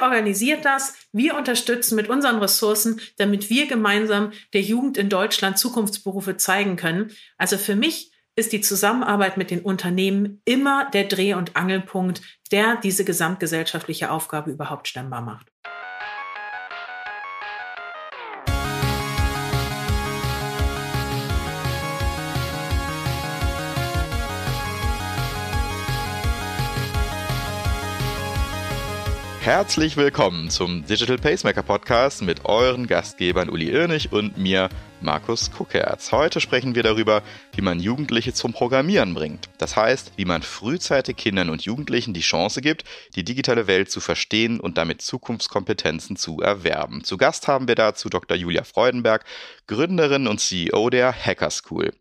Organisiert das, wir unterstützen mit unseren Ressourcen, damit wir gemeinsam der Jugend in Deutschland Zukunftsberufe zeigen können. Also für mich ist die Zusammenarbeit mit den Unternehmen immer der Dreh- und Angelpunkt, der diese gesamtgesellschaftliche Aufgabe überhaupt stemmbar macht. Herzlich willkommen zum Digital Pacemaker Podcast mit euren Gastgebern Uli Irnig und mir, Markus Kuckerz. Heute sprechen wir darüber, wie man Jugendliche zum Programmieren bringt. Das heißt, wie man frühzeitig Kindern und Jugendlichen die Chance gibt, die digitale Welt zu verstehen und damit Zukunftskompetenzen zu erwerben. Zu Gast haben wir dazu Dr. Julia Freudenberg, Gründerin und CEO der Hacker School.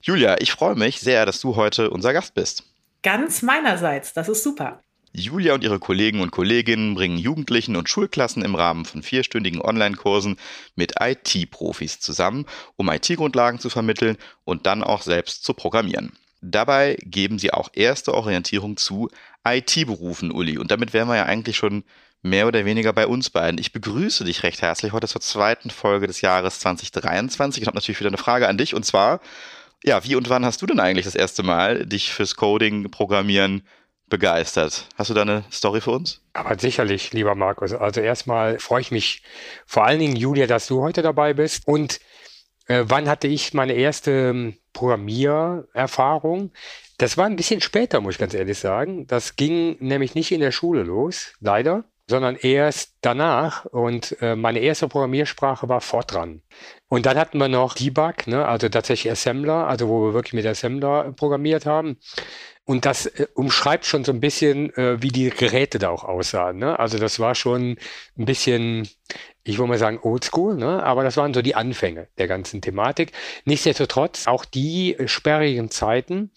Julia, ich freue mich sehr, dass du heute unser Gast bist. Ganz meinerseits, das ist super. Julia und ihre Kollegen und Kolleginnen bringen Jugendlichen und Schulklassen im Rahmen von vierstündigen Online-Kursen mit IT-Profis zusammen, um IT-Grundlagen zu vermitteln und dann auch selbst zu programmieren. Dabei geben sie auch erste Orientierung zu IT-Berufen, Uli. Und damit wären wir ja eigentlich schon mehr oder weniger bei uns beiden. Ich begrüße dich recht herzlich heute zur zweiten Folge des Jahres 2023. Ich habe natürlich wieder eine Frage an dich und zwar, ja, wie und wann hast du denn eigentlich das erste Mal dich fürs Coding, Programmieren begeistert. Hast du da eine Story für uns? Aber sicherlich, lieber Markus. Also erstmal freue ich mich vor allen Dingen, Julia, dass du heute dabei bist. Und äh, wann hatte ich meine erste ähm, Programmiererfahrung? Das war ein bisschen später, muss ich ganz ehrlich sagen. Das ging nämlich nicht in der Schule los, leider, sondern erst danach. Und äh, meine erste Programmiersprache war Fortran. Und dann hatten wir noch Debug, ne, also tatsächlich Assembler, also wo wir wirklich mit Assembler programmiert haben. Und das äh, umschreibt schon so ein bisschen, äh, wie die Geräte da auch aussahen. Ne? Also das war schon ein bisschen ich würde mal sagen oldschool, ne? aber das waren so die Anfänge der ganzen Thematik. Nichtsdestotrotz, auch die sperrigen Zeiten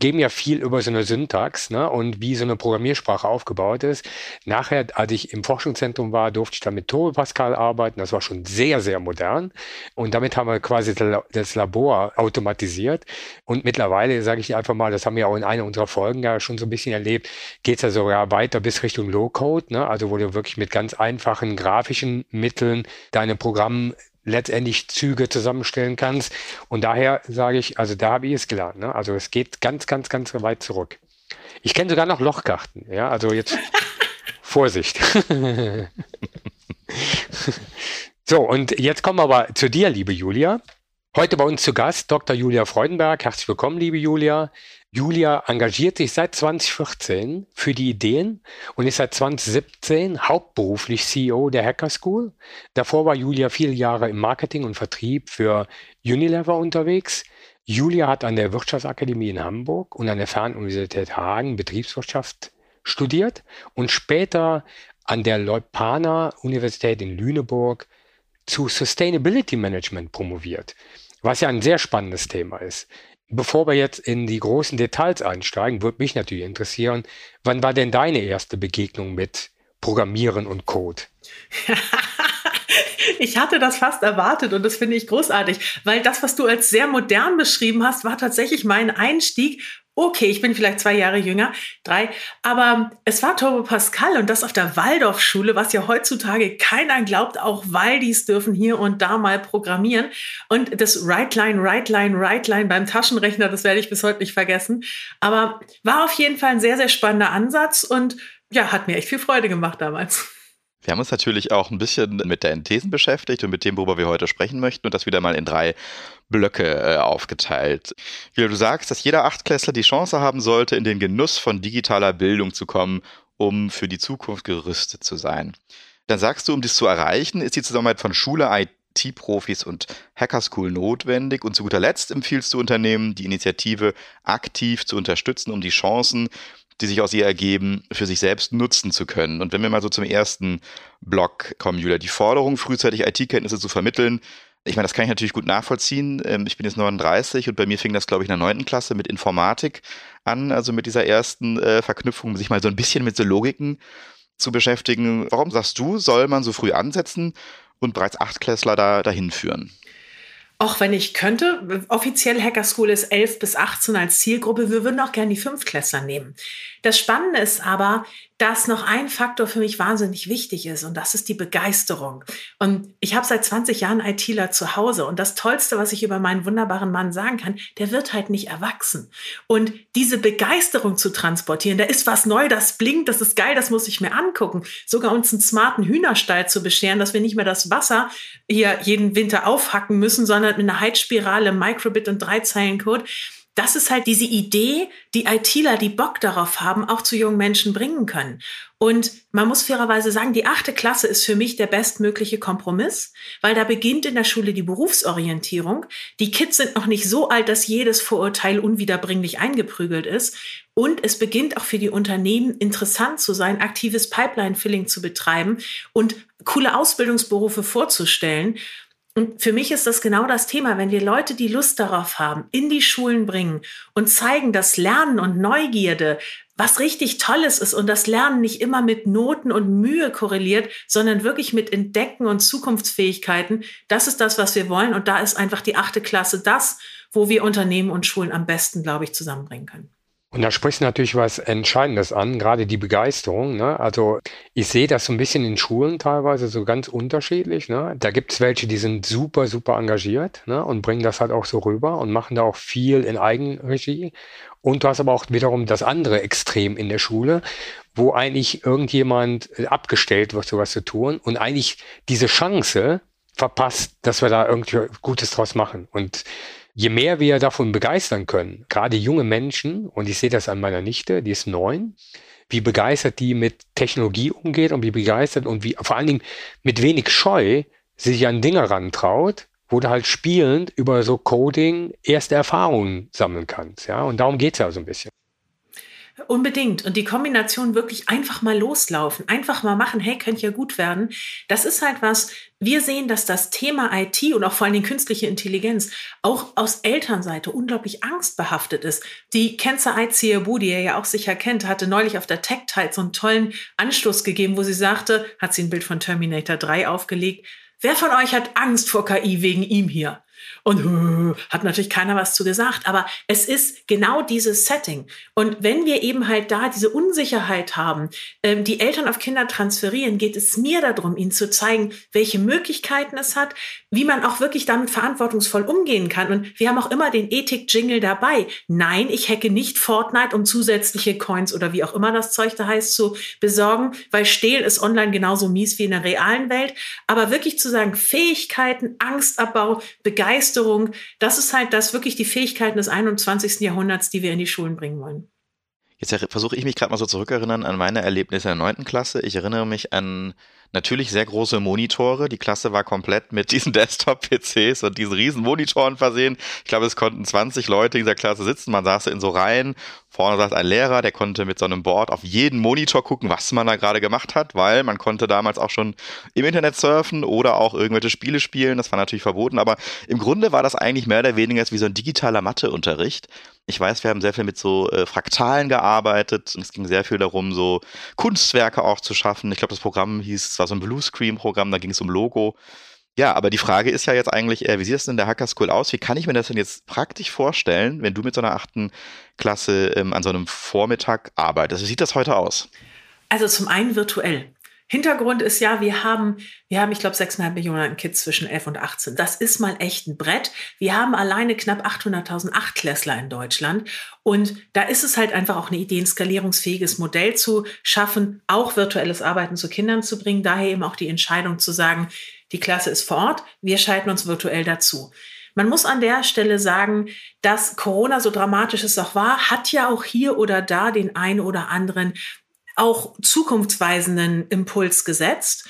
geben ja viel über so eine Syntax ne? und wie so eine Programmiersprache aufgebaut ist. Nachher, als ich im Forschungszentrum war, durfte ich dann mit Turbo Pascal arbeiten. Das war schon sehr, sehr modern. Und damit haben wir quasi das Labor automatisiert. Und mittlerweile, sage ich einfach mal, das haben wir auch in einer unserer Folgen ja schon so ein bisschen erlebt, geht es ja sogar weiter bis Richtung Low-Code, ne? also wo du wirklich mit ganz einfachen grafischen Mitteln Mitteln deine Programm letztendlich Züge zusammenstellen kannst. Und daher sage ich, also da habe ich es gelernt. Ne? Also es geht ganz, ganz, ganz weit zurück. Ich kenne sogar noch Lochkarten. Ja, also jetzt Vorsicht. so, und jetzt kommen wir aber zu dir, liebe Julia. Heute bei uns zu Gast Dr. Julia Freudenberg. Herzlich willkommen, liebe Julia. Julia engagiert sich seit 2014 für die Ideen und ist seit 2017 hauptberuflich CEO der Hacker School. Davor war Julia viele Jahre im Marketing und Vertrieb für Unilever unterwegs. Julia hat an der Wirtschaftsakademie in Hamburg und an der Fernuniversität Hagen Betriebswirtschaft studiert und später an der Leuphana Universität in Lüneburg zu Sustainability Management promoviert, was ja ein sehr spannendes Thema ist. Bevor wir jetzt in die großen Details einsteigen, würde mich natürlich interessieren, wann war denn deine erste Begegnung mit Programmieren und Code? ich hatte das fast erwartet und das finde ich großartig, weil das, was du als sehr modern beschrieben hast, war tatsächlich mein Einstieg okay, ich bin vielleicht zwei Jahre jünger, drei, aber es war Turbo Pascal und das auf der Waldorfschule, was ja heutzutage keiner glaubt, auch Waldis dürfen hier und da mal programmieren. Und das Right Line, Right Line, Right Line beim Taschenrechner, das werde ich bis heute nicht vergessen. Aber war auf jeden Fall ein sehr, sehr spannender Ansatz und ja, hat mir echt viel Freude gemacht damals. Wir haben uns natürlich auch ein bisschen mit deinen Thesen beschäftigt und mit dem, worüber wir heute sprechen möchten und das wieder mal in drei Blöcke äh, aufgeteilt. Wie du sagst, dass jeder Achtklässler die Chance haben sollte, in den Genuss von digitaler Bildung zu kommen, um für die Zukunft gerüstet zu sein. Dann sagst du, um dies zu erreichen, ist die Zusammenarbeit von Schule, IT-Profis und Hackerschool notwendig. Und zu guter Letzt empfiehlst du Unternehmen, die Initiative aktiv zu unterstützen, um die Chancen die sich aus ihr ergeben, für sich selbst nutzen zu können. Und wenn wir mal so zum ersten Block kommen, Julia, die Forderung, frühzeitig IT-Kenntnisse zu vermitteln, ich meine, das kann ich natürlich gut nachvollziehen. Ähm, ich bin jetzt 39 und bei mir fing das, glaube ich, in der neunten Klasse mit Informatik an, also mit dieser ersten äh, Verknüpfung, sich mal so ein bisschen mit so Logiken zu beschäftigen. Warum sagst du, soll man so früh ansetzen und bereits Achtklässler da dahin führen? Auch wenn ich könnte, offiziell Hacker School ist 11 bis 18 als Zielgruppe. Wir würden auch gerne die Fünftklässler nehmen. Das Spannende ist aber, dass noch ein Faktor für mich wahnsinnig wichtig ist und das ist die Begeisterung. Und ich habe seit 20 Jahren ITler zu Hause und das Tollste, was ich über meinen wunderbaren Mann sagen kann, der wird halt nicht erwachsen. Und diese Begeisterung zu transportieren, da ist was neu, das blinkt, das ist geil, das muss ich mir angucken. Sogar uns einen smarten Hühnerstall zu bescheren, dass wir nicht mehr das Wasser hier jeden Winter aufhacken müssen, sondern mit einer Heizspirale, Microbit und drei Zeilen Code das ist halt diese Idee, die ITler, die Bock darauf haben, auch zu jungen Menschen bringen können. Und man muss fairerweise sagen, die achte Klasse ist für mich der bestmögliche Kompromiss, weil da beginnt in der Schule die Berufsorientierung. Die Kids sind noch nicht so alt, dass jedes Vorurteil unwiederbringlich eingeprügelt ist. Und es beginnt auch für die Unternehmen interessant zu sein, aktives Pipeline-Filling zu betreiben und coole Ausbildungsberufe vorzustellen. Und für mich ist das genau das Thema, wenn wir Leute, die Lust darauf haben, in die Schulen bringen und zeigen, dass Lernen und Neugierde was richtig Tolles ist und das Lernen nicht immer mit Noten und Mühe korreliert, sondern wirklich mit Entdecken und Zukunftsfähigkeiten. Das ist das, was wir wollen. Und da ist einfach die achte Klasse das, wo wir Unternehmen und Schulen am besten, glaube ich, zusammenbringen können. Und da sprichst du natürlich was Entscheidendes an, gerade die Begeisterung. Ne? Also ich sehe das so ein bisschen in Schulen teilweise so ganz unterschiedlich. Ne? Da gibt es welche, die sind super, super engagiert ne? und bringen das halt auch so rüber und machen da auch viel in Eigenregie. Und du hast aber auch wiederum das andere Extrem in der Schule, wo eigentlich irgendjemand abgestellt wird, sowas zu tun und eigentlich diese Chance verpasst, dass wir da irgendwie Gutes draus machen. Und je mehr wir davon begeistern können, gerade junge Menschen, und ich sehe das an meiner Nichte, die ist neun, wie begeistert die mit Technologie umgeht und wie begeistert und wie vor allen Dingen mit wenig Scheu sich an Dinge rantraut, wo du halt spielend über so Coding erste Erfahrungen sammeln kannst. Ja, und darum geht's ja so ein bisschen. Unbedingt. Und die Kombination wirklich einfach mal loslaufen, einfach mal machen, hey, könnte ja gut werden. Das ist halt was, wir sehen, dass das Thema IT und auch vor allem künstliche Intelligenz auch aus Elternseite unglaublich angstbehaftet ist. Die Kenzer Aiziebu, die ihr ja auch sicher kennt, hatte neulich auf der Tech Tide so einen tollen Anstoß gegeben, wo sie sagte, hat sie ein Bild von Terminator 3 aufgelegt, Wer von euch hat Angst vor KI wegen ihm hier? Und hat natürlich keiner was zu gesagt, aber es ist genau dieses Setting. Und wenn wir eben halt da diese Unsicherheit haben, ähm, die Eltern auf Kinder transferieren, geht es mir darum, ihnen zu zeigen, welche Möglichkeiten es hat, wie man auch wirklich damit verantwortungsvoll umgehen kann. Und wir haben auch immer den Ethik-Jingle dabei. Nein, ich hacke nicht Fortnite, um zusätzliche Coins oder wie auch immer das Zeug da heißt zu besorgen, weil Stehlen ist online genauso mies wie in der realen Welt. Aber wirklich zu sagen, Fähigkeiten, Angstabbau, Begeisterung, das ist halt das wirklich die Fähigkeiten des 21. Jahrhunderts, die wir in die Schulen bringen wollen. Jetzt versuche ich mich gerade mal so zurückerinnern an meine Erlebnisse in der neunten Klasse. Ich erinnere mich an natürlich sehr große Monitore. Die Klasse war komplett mit diesen Desktop-PCs und diesen riesen Monitoren versehen. Ich glaube, es konnten 20 Leute in dieser Klasse sitzen. Man saß in so Reihen. Vorne saß ein Lehrer, der konnte mit so einem Board auf jeden Monitor gucken, was man da gerade gemacht hat, weil man konnte damals auch schon im Internet surfen oder auch irgendwelche Spiele spielen. Das war natürlich verboten, aber im Grunde war das eigentlich mehr oder weniger wie so ein digitaler Matheunterricht. Ich weiß, wir haben sehr viel mit so äh, Fraktalen gearbeitet und es ging sehr viel darum, so Kunstwerke auch zu schaffen. Ich glaube, das Programm hieß, es war so ein Bluescreen-Programm, da ging es um Logo. Ja, aber die Frage ist ja jetzt eigentlich, äh, wie sieht das denn in der Hacker School aus? Wie kann ich mir das denn jetzt praktisch vorstellen, wenn du mit so einer achten Klasse ähm, an so einem Vormittag arbeitest? Wie sieht das heute aus? Also zum einen virtuell. Hintergrund ist ja, wir haben, wir haben, ich glaube, 6,5 Millionen Kids zwischen 11 und 18. Das ist mal echt ein Brett. Wir haben alleine knapp 800.000 Achtklässler in Deutschland. Und da ist es halt einfach auch eine Idee, ein skalierungsfähiges Modell zu schaffen, auch virtuelles Arbeiten zu Kindern zu bringen. Daher eben auch die Entscheidung zu sagen, die Klasse ist vor Ort, wir schalten uns virtuell dazu. Man muss an der Stelle sagen, dass Corona so dramatisch es auch war, hat ja auch hier oder da den einen oder anderen auch zukunftsweisenden Impuls gesetzt.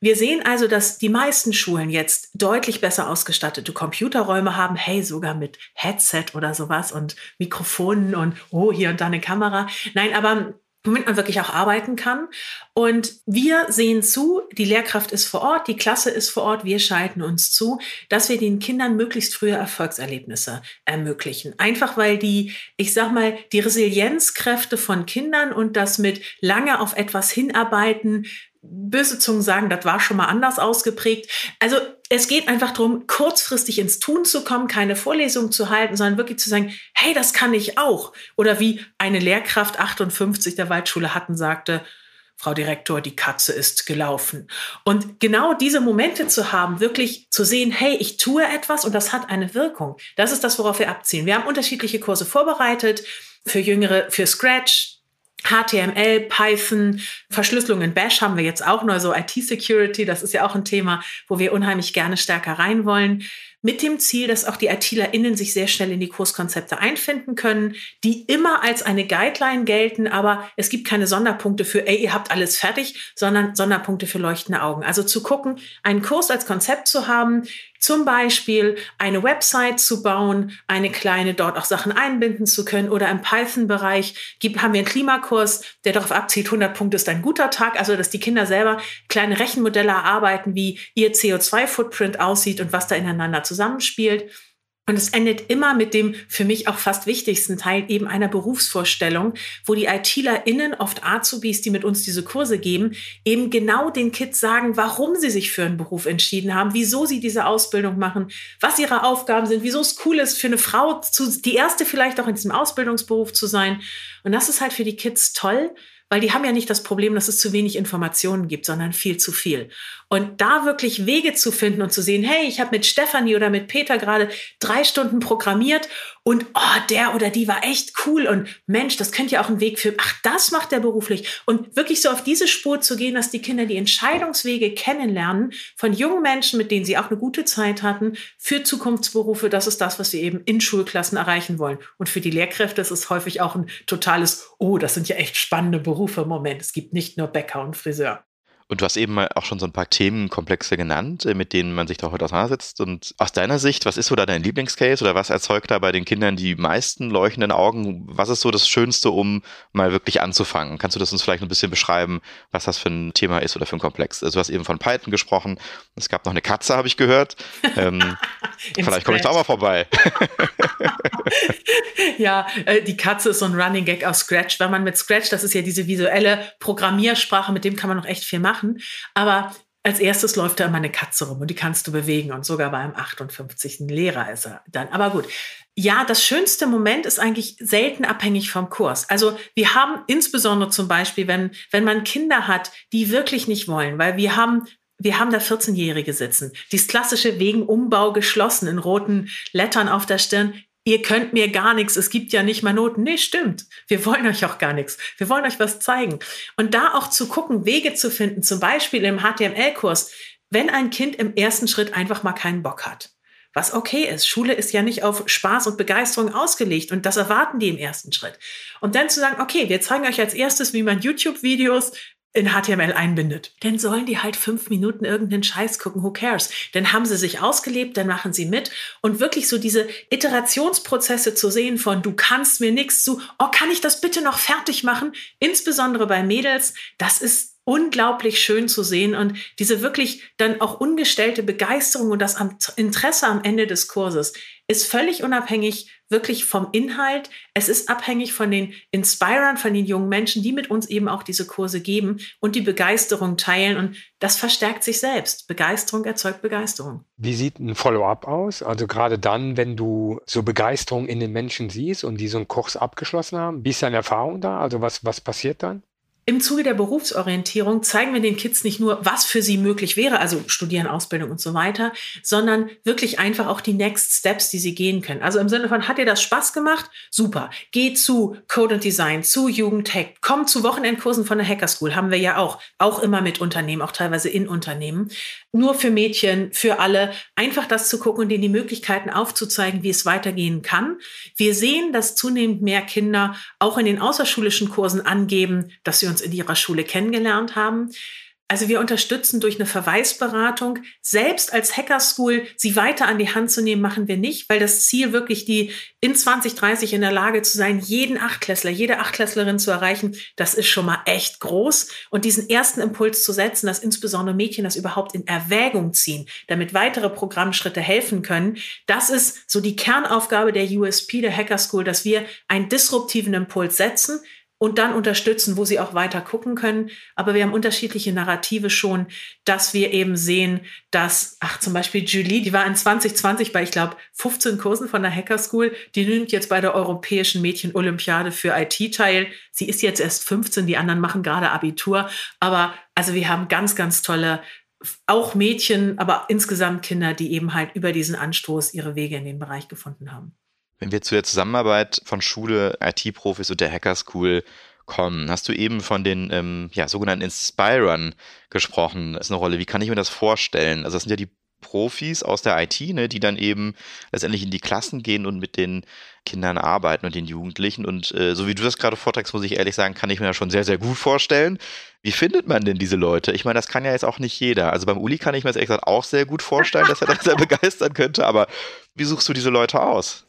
Wir sehen also, dass die meisten Schulen jetzt deutlich besser ausgestattete Computerräume haben, hey, sogar mit Headset oder sowas und Mikrofonen und oh, hier und da eine Kamera. Nein, aber womit man wirklich auch arbeiten kann. Und wir sehen zu, die Lehrkraft ist vor Ort, die Klasse ist vor Ort, wir schalten uns zu, dass wir den Kindern möglichst frühe Erfolgserlebnisse ermöglichen. Einfach weil die, ich sag mal, die Resilienzkräfte von Kindern und das mit lange auf etwas hinarbeiten, böse Zungen sagen, das war schon mal anders ausgeprägt. Also es geht einfach darum, kurzfristig ins Tun zu kommen, keine Vorlesung zu halten, sondern wirklich zu sagen, hey, das kann ich auch. Oder wie eine Lehrkraft 58 der Waldschule hatten, sagte, Frau Direktor, die Katze ist gelaufen. Und genau diese Momente zu haben, wirklich zu sehen, hey, ich tue etwas und das hat eine Wirkung. Das ist das, worauf wir abziehen. Wir haben unterschiedliche Kurse vorbereitet für Jüngere, für Scratch, HTML, Python, Verschlüsselung in Bash haben wir jetzt auch neu, so IT-Security, das ist ja auch ein Thema, wo wir unheimlich gerne stärker rein wollen mit dem Ziel, dass auch die ITlerInnen sich sehr schnell in die Kurskonzepte einfinden können, die immer als eine Guideline gelten, aber es gibt keine Sonderpunkte für, ey, ihr habt alles fertig, sondern Sonderpunkte für leuchtende Augen. Also zu gucken, einen Kurs als Konzept zu haben, zum Beispiel eine Website zu bauen, eine kleine dort auch Sachen einbinden zu können oder im Python-Bereich haben wir einen Klimakurs, der darauf abzielt, 100 Punkte ist ein guter Tag, also dass die Kinder selber kleine Rechenmodelle erarbeiten, wie ihr CO2-Footprint aussieht und was da ineinander zusammenspielt. Und es endet immer mit dem für mich auch fast wichtigsten Teil eben einer Berufsvorstellung, wo die ITlerInnen, oft Azubis, die mit uns diese Kurse geben, eben genau den Kids sagen, warum sie sich für einen Beruf entschieden haben, wieso sie diese Ausbildung machen, was ihre Aufgaben sind, wieso es cool ist, für eine Frau zu, die erste vielleicht auch in diesem Ausbildungsberuf zu sein. Und das ist halt für die Kids toll, weil die haben ja nicht das Problem, dass es zu wenig Informationen gibt, sondern viel zu viel. Und da wirklich Wege zu finden und zu sehen, hey, ich habe mit Stefanie oder mit Peter gerade drei Stunden programmiert und oh, der oder die war echt cool und Mensch, das könnte ja auch ein Weg für, ach, das macht der beruflich. Und wirklich so auf diese Spur zu gehen, dass die Kinder die Entscheidungswege kennenlernen von jungen Menschen, mit denen sie auch eine gute Zeit hatten, für Zukunftsberufe, das ist das, was wir eben in Schulklassen erreichen wollen. Und für die Lehrkräfte ist es häufig auch ein totales, oh, das sind ja echt spannende Berufe im Moment. Es gibt nicht nur Bäcker und Friseur. Und du hast eben auch schon so ein paar Themenkomplexe genannt, äh, mit denen man sich da heute auseinandersetzt. Und aus deiner Sicht, was ist so da dein Lieblingscase oder was erzeugt da bei den Kindern die meisten leuchtenden Augen? Was ist so das Schönste, um mal wirklich anzufangen? Kannst du das uns vielleicht ein bisschen beschreiben, was das für ein Thema ist oder für ein Komplex? Also du hast eben von Python gesprochen. Es gab noch eine Katze, habe ich gehört. Ähm, vielleicht komme ich da auch mal vorbei. ja, äh, die Katze ist so ein Running Gag aus Scratch. Wenn man mit Scratch, das ist ja diese visuelle Programmiersprache, mit dem kann man noch echt viel machen machen. Aber als erstes läuft da immer eine Katze rum und die kannst du bewegen und sogar beim 58. Lehrer ist er dann. Aber gut. Ja, das schönste Moment ist eigentlich selten abhängig vom Kurs. Also wir haben insbesondere zum Beispiel, wenn, wenn man Kinder hat, die wirklich nicht wollen, weil wir haben wir haben da 14-Jährige sitzen. Dieses klassische wegen Umbau geschlossen in roten Lettern auf der Stirn ihr könnt mir gar nichts, es gibt ja nicht mal Noten. Nee, stimmt. Wir wollen euch auch gar nichts. Wir wollen euch was zeigen. Und da auch zu gucken, Wege zu finden, zum Beispiel im HTML-Kurs, wenn ein Kind im ersten Schritt einfach mal keinen Bock hat. Was okay ist. Schule ist ja nicht auf Spaß und Begeisterung ausgelegt und das erwarten die im ersten Schritt. Und dann zu sagen, okay, wir zeigen euch als erstes, wie man YouTube-Videos in HTML einbindet. Dann sollen die halt fünf Minuten irgendeinen Scheiß gucken, who cares? Dann haben sie sich ausgelebt, dann machen sie mit und wirklich so diese Iterationsprozesse zu sehen von du kannst mir nichts zu, oh, kann ich das bitte noch fertig machen? Insbesondere bei Mädels, das ist unglaublich schön zu sehen und diese wirklich dann auch ungestellte Begeisterung und das Interesse am Ende des Kurses ist völlig unabhängig wirklich vom Inhalt. Es ist abhängig von den Inspirern, von den jungen Menschen, die mit uns eben auch diese Kurse geben und die Begeisterung teilen. Und das verstärkt sich selbst. Begeisterung erzeugt Begeisterung. Wie sieht ein Follow-up aus? Also gerade dann, wenn du so Begeisterung in den Menschen siehst und die so einen Kurs abgeschlossen haben, wie ist deine Erfahrung da? Also was, was passiert dann? Im Zuge der Berufsorientierung zeigen wir den Kids nicht nur, was für sie möglich wäre, also Studieren, Ausbildung und so weiter, sondern wirklich einfach auch die Next Steps, die sie gehen können. Also im Sinne von, hat dir das Spaß gemacht? Super. Geh zu Code und Design, zu Jugendtech, komm zu Wochenendkursen von der Hacker School, haben wir ja auch, auch immer mit Unternehmen, auch teilweise in Unternehmen. Nur für Mädchen, für alle, einfach das zu gucken und ihnen die Möglichkeiten aufzuzeigen, wie es weitergehen kann. Wir sehen, dass zunehmend mehr Kinder auch in den außerschulischen Kursen angeben, dass sie uns in ihrer Schule kennengelernt haben. Also wir unterstützen durch eine Verweisberatung. Selbst als Hacker School sie weiter an die Hand zu nehmen, machen wir nicht, weil das Ziel wirklich die in 2030 in der Lage zu sein, jeden Achtklässler, jede Achtklässlerin zu erreichen, das ist schon mal echt groß. Und diesen ersten Impuls zu setzen, dass insbesondere Mädchen das überhaupt in Erwägung ziehen, damit weitere Programmschritte helfen können, das ist so die Kernaufgabe der USP, der Hacker School, dass wir einen disruptiven Impuls setzen, und dann unterstützen, wo sie auch weiter gucken können. Aber wir haben unterschiedliche Narrative schon, dass wir eben sehen, dass, ach, zum Beispiel Julie, die war in 2020 bei, ich glaube, 15 Kursen von der Hacker School, die nimmt jetzt bei der Europäischen Mädchen-Olympiade für IT teil. Sie ist jetzt erst 15, die anderen machen gerade Abitur. Aber also wir haben ganz, ganz tolle auch Mädchen, aber insgesamt Kinder, die eben halt über diesen Anstoß ihre Wege in den Bereich gefunden haben. Wenn wir zu der Zusammenarbeit von Schule, IT-Profis und der Hacker School kommen, hast du eben von den ähm, ja, sogenannten Inspirern gesprochen. Das ist eine Rolle. Wie kann ich mir das vorstellen? Also das sind ja die Profis aus der IT, ne, die dann eben letztendlich in die Klassen gehen und mit den Kindern arbeiten und den Jugendlichen. Und äh, so wie du das gerade vorträgst, muss ich ehrlich sagen, kann ich mir das schon sehr, sehr gut vorstellen. Wie findet man denn diese Leute? Ich meine, das kann ja jetzt auch nicht jeder. Also beim Uli kann ich mir das ehrlich gesagt auch sehr gut vorstellen, dass er das sehr begeistern könnte. Aber wie suchst du diese Leute aus?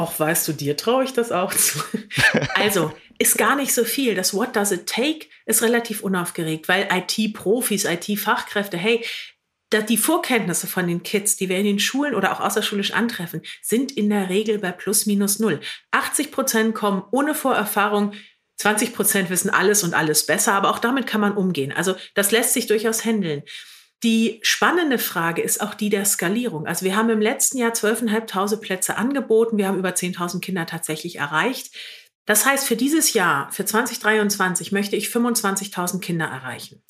Och, weißt du, dir traue ich das auch zu. Also, ist gar nicht so viel. Das What does it take ist relativ unaufgeregt, weil IT-Profis, IT-Fachkräfte, hey, die Vorkenntnisse von den Kids, die wir in den Schulen oder auch außerschulisch antreffen, sind in der Regel bei plus minus null. 80 Prozent kommen ohne Vorerfahrung, 20 Prozent wissen alles und alles besser, aber auch damit kann man umgehen. Also das lässt sich durchaus handeln. Die spannende Frage ist auch die der Skalierung. Also wir haben im letzten Jahr 12.500 Plätze angeboten. Wir haben über 10.000 Kinder tatsächlich erreicht. Das heißt, für dieses Jahr, für 2023, möchte ich 25.000 Kinder erreichen.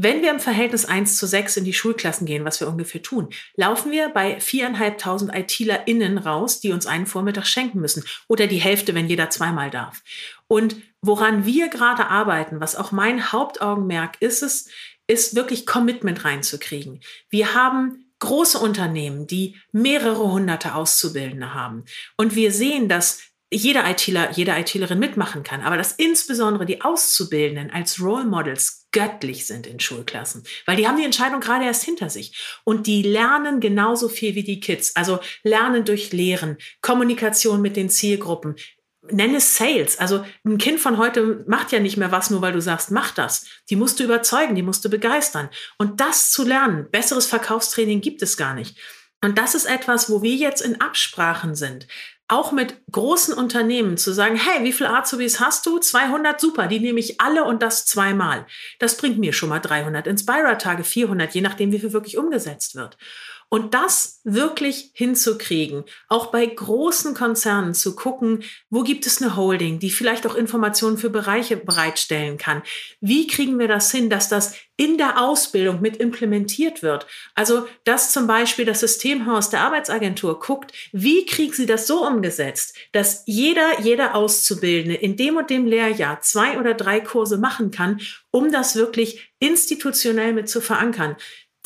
Wenn wir im Verhältnis 1 zu 6 in die Schulklassen gehen, was wir ungefähr tun, laufen wir bei 4.500 ITlerInnen raus, die uns einen Vormittag schenken müssen. Oder die Hälfte, wenn jeder zweimal darf. Und woran wir gerade arbeiten, was auch mein Hauptaugenmerk ist, es, ist wirklich Commitment reinzukriegen. Wir haben große Unternehmen, die mehrere hunderte Auszubildende haben. Und wir sehen, dass jeder ITler, jede ITlerin mitmachen kann, aber dass insbesondere die Auszubildenden als Role Models göttlich sind in Schulklassen, weil die haben die Entscheidung gerade erst hinter sich und die lernen genauso viel wie die Kids, also lernen durch Lehren, Kommunikation mit den Zielgruppen, nenn es Sales. Also ein Kind von heute macht ja nicht mehr was, nur weil du sagst, mach das. Die musst du überzeugen, die musst du begeistern. Und das zu lernen, besseres Verkaufstraining gibt es gar nicht. Und das ist etwas, wo wir jetzt in Absprachen sind. Auch mit großen Unternehmen zu sagen, hey, wie viele Azubis hast du? 200, super, die nehme ich alle und das zweimal. Das bringt mir schon mal 300 Inspira-Tage, 400, je nachdem, wie viel wirklich umgesetzt wird. Und das wirklich hinzukriegen, auch bei großen Konzernen zu gucken, wo gibt es eine Holding, die vielleicht auch Informationen für Bereiche bereitstellen kann. Wie kriegen wir das hin, dass das in der Ausbildung mit implementiert wird? Also, dass zum Beispiel das Systemhaus der Arbeitsagentur guckt, wie kriegen sie das so umgesetzt, dass jeder, jeder Auszubildende in dem und dem Lehrjahr zwei oder drei Kurse machen kann, um das wirklich institutionell mit zu verankern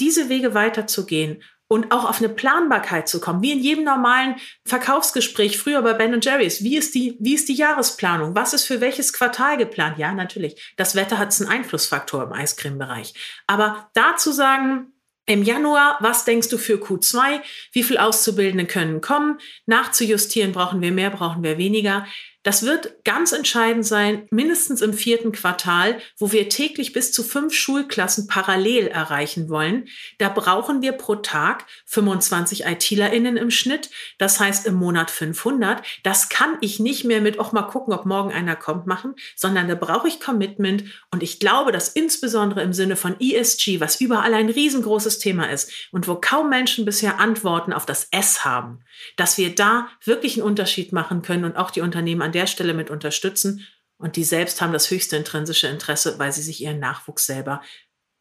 diese Wege weiterzugehen und auch auf eine Planbarkeit zu kommen, wie in jedem normalen Verkaufsgespräch früher bei Ben Jerry's. Wie ist die, wie ist die Jahresplanung? Was ist für welches Quartal geplant? Ja, natürlich. Das Wetter hat einen Einflussfaktor im Eiscreme-Bereich. Aber dazu sagen, im Januar, was denkst du für Q2? Wie viel Auszubildende können kommen? Nachzujustieren, brauchen wir mehr, brauchen wir weniger? Das wird ganz entscheidend sein, mindestens im vierten Quartal, wo wir täglich bis zu fünf Schulklassen parallel erreichen wollen. Da brauchen wir pro Tag 25 ITlerInnen im Schnitt. Das heißt im Monat 500. Das kann ich nicht mehr mit, auch mal gucken, ob morgen einer kommt, machen, sondern da brauche ich Commitment. Und ich glaube, dass insbesondere im Sinne von ESG, was überall ein riesengroßes Thema ist und wo kaum Menschen bisher Antworten auf das S haben, dass wir da wirklich einen Unterschied machen können und auch die Unternehmen an der Stelle mit unterstützen. Und die selbst haben das höchste intrinsische Interesse, weil sie sich ihren Nachwuchs selber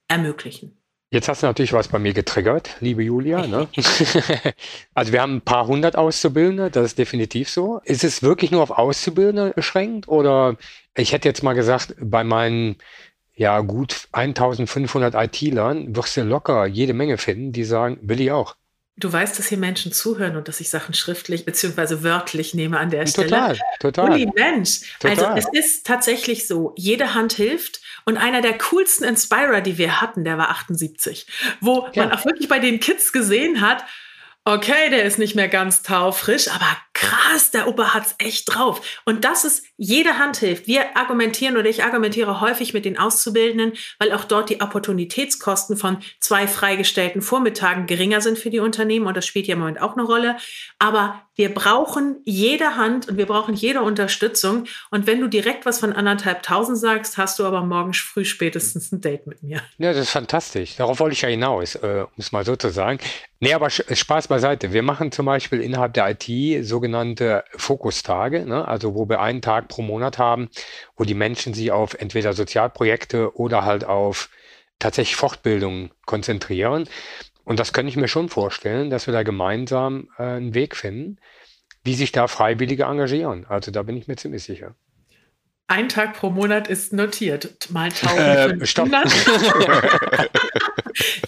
ermöglichen. Jetzt hast du natürlich was bei mir getriggert, liebe Julia. Ne? also wir haben ein paar hundert Auszubildende, das ist definitiv so. Ist es wirklich nur auf Auszubildende beschränkt? Oder ich hätte jetzt mal gesagt, bei meinen ja gut 1500 IT-Lern wirst du locker jede Menge finden, die sagen, will ich auch. Du weißt, dass hier Menschen zuhören und dass ich Sachen schriftlich bzw. wörtlich nehme an der Stelle. Total, total. Uli, Mensch. Total. Also es ist tatsächlich so, jede Hand hilft. Und einer der coolsten Inspirer, die wir hatten, der war 78. Wo ja. man auch wirklich bei den Kids gesehen hat, okay, der ist nicht mehr ganz taufrisch, aber krass, der Opa hat's echt drauf. Und das ist, jede Hand hilft. Wir argumentieren oder ich argumentiere häufig mit den Auszubildenden, weil auch dort die Opportunitätskosten von zwei freigestellten Vormittagen geringer sind für die Unternehmen und das spielt ja im Moment auch eine Rolle. Aber Wir brauchen jede Hand und wir brauchen jede Unterstützung. Und wenn du direkt was von anderthalb tausend sagst, hast du aber morgen früh spätestens ein Date mit mir. Ja, das ist fantastisch. Darauf wollte ich ja hinaus, äh, um es mal so zu sagen. Nee, aber Spaß beiseite. Wir machen zum Beispiel innerhalb der IT sogenannte Fokustage, ne? also wo wir einen Tag pro Monat haben, wo die Menschen sich auf entweder Sozialprojekte oder halt auf tatsächlich Fortbildung konzentrieren. Und das kann ich mir schon vorstellen, dass wir da gemeinsam äh, einen Weg finden, wie sich da Freiwillige engagieren. Also da bin ich mir ziemlich sicher. Ein Tag pro Monat ist notiert. Mal 1500. Äh,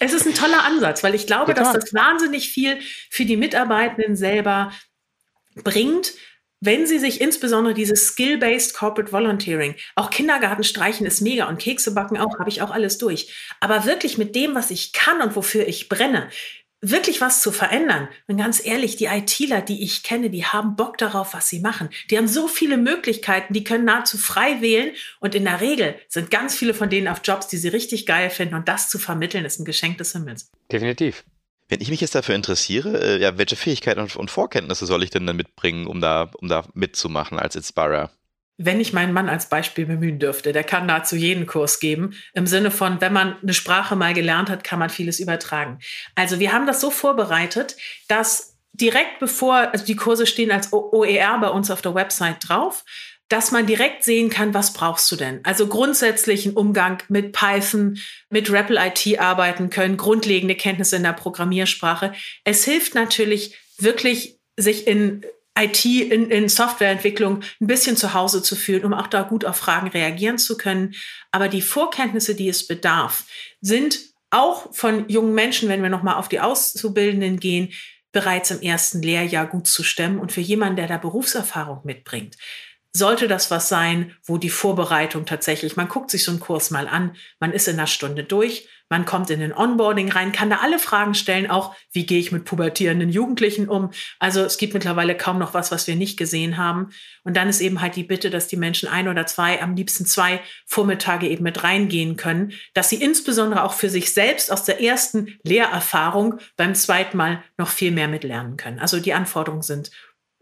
es ist ein toller Ansatz, weil ich glaube, Total. dass das wahnsinnig viel für die Mitarbeitenden selber bringt, wenn Sie sich insbesondere dieses Skill-Based Corporate Volunteering, auch Kindergarten streichen ist mega und Kekse backen auch, habe ich auch alles durch. Aber wirklich mit dem, was ich kann und wofür ich brenne, wirklich was zu verändern. Und ganz ehrlich, die ITler, die ich kenne, die haben Bock darauf, was sie machen. Die haben so viele Möglichkeiten, die können nahezu frei wählen. Und in der Regel sind ganz viele von denen auf Jobs, die sie richtig geil finden. Und das zu vermitteln, ist ein Geschenk des Himmels. Definitiv. Wenn ich mich jetzt dafür interessiere, äh, ja, welche Fähigkeiten und, Vorkenntnisse soll ich denn dann mitbringen, um da, um da mitzumachen als Inspirer? Wenn ich meinen Mann als Beispiel bemühen dürfte, der kann dazu jeden Kurs geben. Im Sinne von, wenn man eine Sprache mal gelernt hat, kann man vieles übertragen. Also wir haben das so vorbereitet, dass direkt bevor, also die Kurse stehen als OER bei uns auf der Website drauf, dass man direkt sehen kann, was brauchst du denn? Also grundsätzlichen Umgang mit Python, mit REPL IT arbeiten können, grundlegende Kenntnisse in der Programmiersprache. Es hilft natürlich wirklich, sich in IT, in, in Softwareentwicklung ein bisschen zu Hause zu fühlen, um auch da gut auf Fragen reagieren zu können. Aber die Vorkenntnisse, die es bedarf, sind auch von jungen Menschen, wenn wir nochmal auf die Auszubildenden gehen, bereits im ersten Lehrjahr gut zu stemmen und für jemanden, der da Berufserfahrung mitbringt sollte das was sein, wo die Vorbereitung tatsächlich, man guckt sich so einen Kurs mal an, man ist in einer Stunde durch, man kommt in den Onboarding rein, kann da alle Fragen stellen, auch wie gehe ich mit pubertierenden Jugendlichen um. Also es gibt mittlerweile kaum noch was, was wir nicht gesehen haben. Und dann ist eben halt die Bitte, dass die Menschen ein oder zwei, am liebsten zwei Vormittage eben mit reingehen können, dass sie insbesondere auch für sich selbst aus der ersten Lehrerfahrung beim zweiten Mal noch viel mehr mitlernen können. Also die Anforderungen sind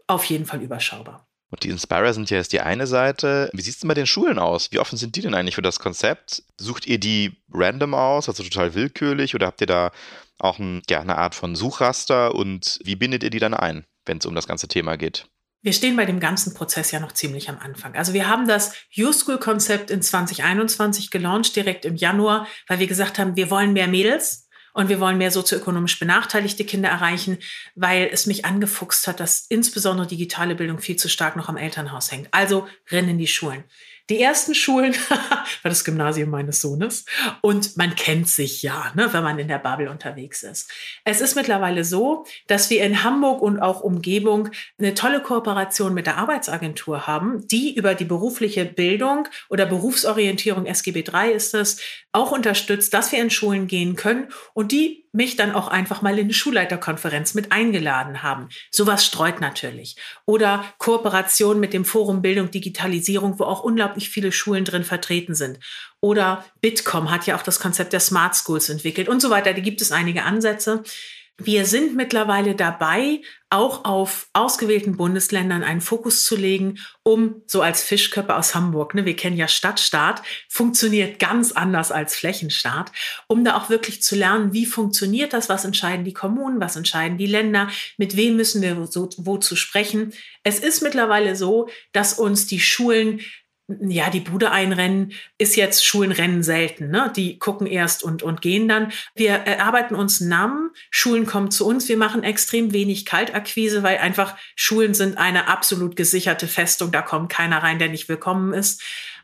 auf jeden Fall überschaubar. Und die Inspire sind ja jetzt die eine Seite. Wie sieht es denn bei den Schulen aus? Wie offen sind die denn eigentlich für das Konzept? Sucht ihr die random aus, also total willkürlich, oder habt ihr da auch ein, ja, eine Art von Suchraster und wie bindet ihr die dann ein, wenn es um das ganze Thema geht? Wir stehen bei dem ganzen Prozess ja noch ziemlich am Anfang. Also wir haben das U-School-Konzept in 2021 gelauncht, direkt im Januar, weil wir gesagt haben, wir wollen mehr Mädels. Und wir wollen mehr sozioökonomisch benachteiligte Kinder erreichen, weil es mich angefuchst hat, dass insbesondere digitale Bildung viel zu stark noch am Elternhaus hängt. Also rennen in die Schulen. Die ersten Schulen war das Gymnasium meines Sohnes und man kennt sich ja, ne, wenn man in der Bubble unterwegs ist. Es ist mittlerweile so, dass wir in Hamburg und auch Umgebung eine tolle Kooperation mit der Arbeitsagentur haben, die über die berufliche Bildung oder Berufsorientierung SGB III ist es, auch unterstützt, dass wir in Schulen gehen können und die mich dann auch einfach mal in eine Schulleiterkonferenz mit eingeladen haben. Sowas streut natürlich. Oder Kooperation mit dem Forum Bildung Digitalisierung, wo auch unglaublich viele Schulen drin vertreten sind. Oder Bitkom hat ja auch das Konzept der Smart Schools entwickelt und so weiter. Da gibt es einige Ansätze. Wir sind mittlerweile dabei, auch auf ausgewählten Bundesländern einen Fokus zu legen, um so als Fischköppe aus Hamburg, ne, wir kennen ja Stadtstaat, funktioniert ganz anders als Flächenstaat, um da auch wirklich zu lernen, wie funktioniert das, was entscheiden die Kommunen, was entscheiden die Länder, mit wem müssen wir so, wo sprechen. Es ist mittlerweile so, dass uns die Schulen ja, die Bude einrennen ist jetzt Schulenrennen selten. Ne? Die gucken erst und, und gehen dann. Wir erarbeiten uns Namen, Schulen kommen zu uns. Wir machen extrem wenig Kaltakquise, weil einfach Schulen sind eine absolut gesicherte Festung. Da kommt keiner rein, der nicht willkommen ist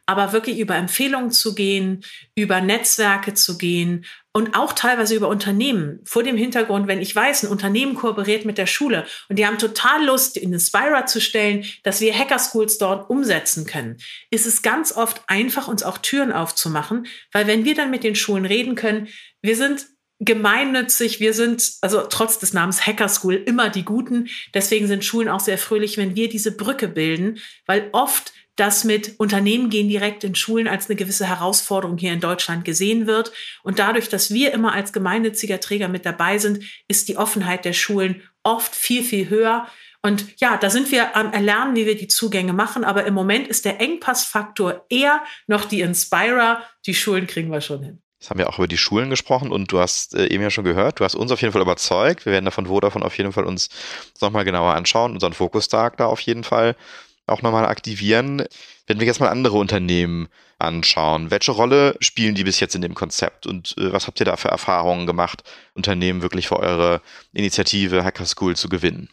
aber wirklich über Empfehlungen zu gehen, über Netzwerke zu gehen und auch teilweise über Unternehmen. Vor dem Hintergrund, wenn ich weiß, ein Unternehmen kooperiert mit der Schule und die haben total Lust, in Inspira zu stellen, dass wir Hackerschools dort umsetzen können, ist es ganz oft einfach, uns auch Türen aufzumachen, weil wenn wir dann mit den Schulen reden können, wir sind gemeinnützig. Wir sind, also trotz des Namens Hacker School, immer die Guten. Deswegen sind Schulen auch sehr fröhlich, wenn wir diese Brücke bilden, weil oft das mit Unternehmen gehen direkt in Schulen als eine gewisse Herausforderung hier in Deutschland gesehen wird. Und dadurch, dass wir immer als gemeinnütziger Träger mit dabei sind, ist die Offenheit der Schulen oft viel, viel höher. Und ja, da sind wir am Erlernen, wie wir die Zugänge machen. Aber im Moment ist der Engpassfaktor eher noch die Inspirer. Die Schulen kriegen wir schon hin. Jetzt haben wir auch über die Schulen gesprochen und du hast äh, eben ja schon gehört, du hast uns auf jeden Fall überzeugt. Wir werden davon Vodafone auf jeden Fall uns nochmal genauer anschauen, unseren Fokustag da auf jeden Fall auch nochmal aktivieren. Wenn wir jetzt mal andere Unternehmen anschauen, welche Rolle spielen die bis jetzt in dem Konzept und äh, was habt ihr da für Erfahrungen gemacht, Unternehmen wirklich für eure Initiative Hacker School zu gewinnen?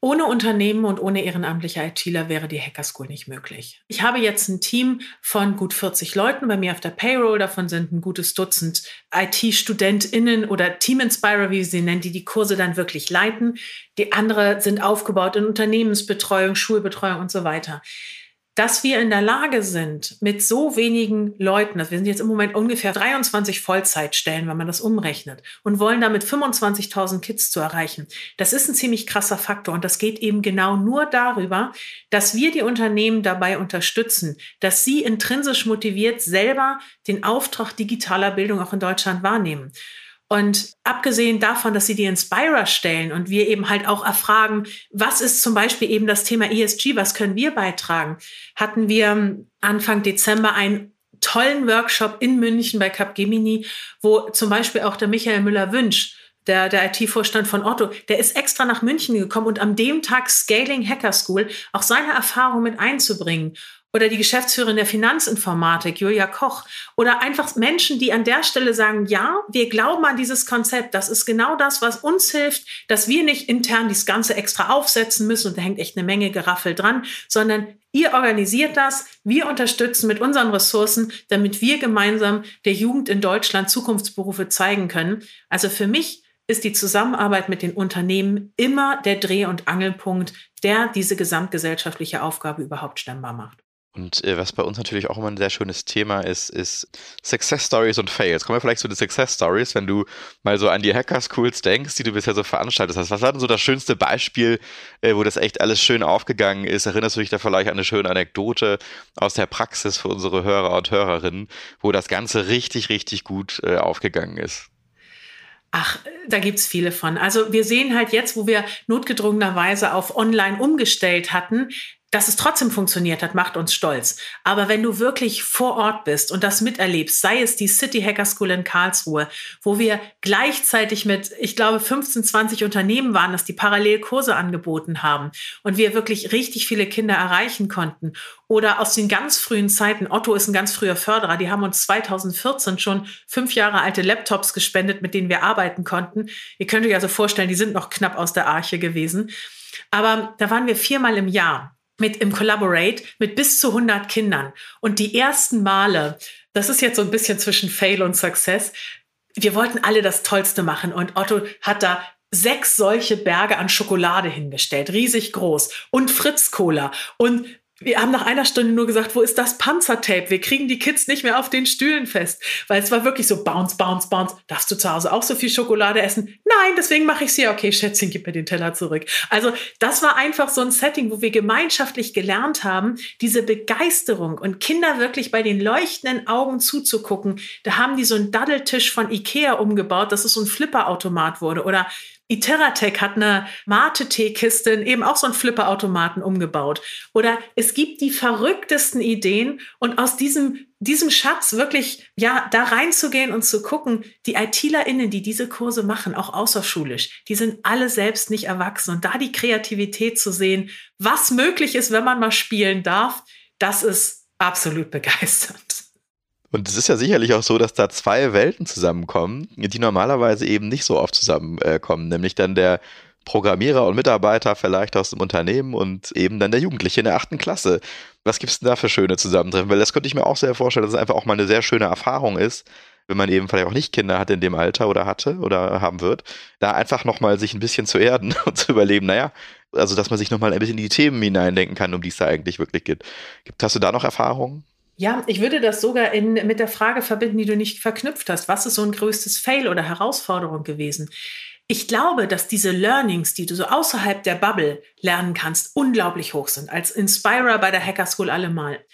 Ohne Unternehmen und ohne ehrenamtliche ITler wäre die Hacker School nicht möglich. Ich habe jetzt ein Team von gut 40 Leuten bei mir auf der Payroll. Davon sind ein gutes Dutzend IT-StudentInnen oder Team Inspirer, wie sie nennen, die die Kurse dann wirklich leiten. Die andere sind aufgebaut in Unternehmensbetreuung, Schulbetreuung und so weiter dass wir in der Lage sind, mit so wenigen Leuten, also wir sind jetzt im Moment ungefähr 23 Vollzeitstellen, wenn man das umrechnet, und wollen damit 25.000 Kids zu erreichen. Das ist ein ziemlich krasser Faktor und das geht eben genau nur darüber, dass wir die Unternehmen dabei unterstützen, dass sie intrinsisch motiviert selber den Auftrag digitaler Bildung auch in Deutschland wahrnehmen. Und abgesehen davon, dass sie die Inspirer stellen und wir eben halt auch erfragen, was ist zum Beispiel eben das Thema ESG, was können wir beitragen, hatten wir Anfang Dezember einen tollen Workshop in München bei Capgemini, wo zum Beispiel auch der Michael Müller-Wünsch der, der IT-Vorstand von Otto, der ist extra nach München gekommen und am dem Tag Scaling Hacker School auch seine Erfahrung mit einzubringen oder die Geschäftsführerin der Finanzinformatik, Julia Koch, oder einfach Menschen, die an der Stelle sagen, ja, wir glauben an dieses Konzept, das ist genau das, was uns hilft, dass wir nicht intern das Ganze extra aufsetzen müssen und da hängt echt eine Menge Geraffel dran, sondern ihr organisiert das, wir unterstützen mit unseren Ressourcen, damit wir gemeinsam der Jugend in Deutschland Zukunftsberufe zeigen können. Also für mich ist die Zusammenarbeit mit den Unternehmen immer der Dreh- und Angelpunkt, der diese gesamtgesellschaftliche Aufgabe überhaupt stemmbar macht. Und äh, was bei uns natürlich auch immer ein sehr schönes Thema ist, ist Success Stories und Fails. Kommen wir vielleicht zu den Success Stories, wenn du mal so an die Hacker Schools denkst, die du bisher so veranstaltet hast. Was war denn so das schönste Beispiel, äh, wo das echt alles schön aufgegangen ist? Erinnerst du dich da vielleicht an eine schöne Anekdote aus der Praxis für unsere Hörer und Hörerinnen, wo das Ganze richtig, richtig gut äh, aufgegangen ist? Ach, da gibt's viele von. Also wir sehen halt jetzt, wo wir notgedrungenerweise auf Online umgestellt hatten, dass es trotzdem funktioniert hat, macht uns stolz. Aber wenn du wirklich vor Ort bist und das miterlebst, sei es die City Hacker School in Karlsruhe, wo wir gleichzeitig mit, ich glaube, 15, 20 Unternehmen waren, dass die parallel Kurse angeboten haben und wir wirklich richtig viele Kinder erreichen konnten. Oder aus den ganz frühen Zeiten, Otto ist ein ganz früher Förderer, die haben uns 2014 schon fünf Jahre alte Laptops gespendet, mit denen wir arbeiten konnten. Ihr könnt euch also vorstellen, die sind noch knapp aus der Arche gewesen. Aber da waren wir viermal im Jahr mit im Collaborate mit bis zu 100 Kindern. Und die ersten Male, das ist jetzt so ein bisschen zwischen Fail und Success, wir wollten alle das Tollste machen. Und Otto hat da sechs solche Berge an Schokolade hingestellt, riesig groß. Und Fritz Cola und wir haben nach einer Stunde nur gesagt, wo ist das Panzertape? Wir kriegen die Kids nicht mehr auf den Stühlen fest. Weil es war wirklich so bounce, bounce, bounce. Darfst du zu Hause auch so viel Schokolade essen? Nein, deswegen mache ich sie. Okay, Schätzchen, gib mir den Teller zurück. Also das war einfach so ein Setting, wo wir gemeinschaftlich gelernt haben, diese Begeisterung und Kinder wirklich bei den leuchtenden Augen zuzugucken. Da haben die so einen Daddeltisch von Ikea umgebaut, dass es so ein Flipperautomat wurde. Oder Iteratec hat eine Mate-Teekiste eben auch so einen Flipperautomaten umgebaut. Oder es gibt die verrücktesten Ideen und aus diesem, diesem Schatz wirklich, ja, da reinzugehen und zu gucken, die ITlerInnen, die diese Kurse machen, auch außerschulisch, die sind alle selbst nicht erwachsen und da die Kreativität zu sehen, was möglich ist, wenn man mal spielen darf, das ist absolut begeisternd. Und es ist ja sicherlich auch so, dass da zwei Welten zusammenkommen, die normalerweise eben nicht so oft zusammenkommen, nämlich dann der Programmierer und Mitarbeiter vielleicht aus dem Unternehmen und eben dann der Jugendliche in der achten Klasse. Was gibt es denn da für schöne Zusammentreffen? Weil das könnte ich mir auch sehr vorstellen, dass es einfach auch mal eine sehr schöne Erfahrung ist, wenn man eben vielleicht auch nicht Kinder hat in dem Alter oder hatte oder haben wird, da einfach nochmal sich ein bisschen zu erden und zu überleben, naja, also dass man sich nochmal ein bisschen in die Themen hineindenken kann, um die es da eigentlich wirklich geht. Hast du da noch Erfahrungen? Ja, ich würde das sogar in, mit der Frage verbinden, die du nicht verknüpft hast. Was ist so ein größtes Fail oder Herausforderung gewesen? Ich glaube, dass diese Learnings, die du so außerhalb der Bubble lernen kannst, unglaublich hoch sind. Als Inspirer bei der Hacker School allemal.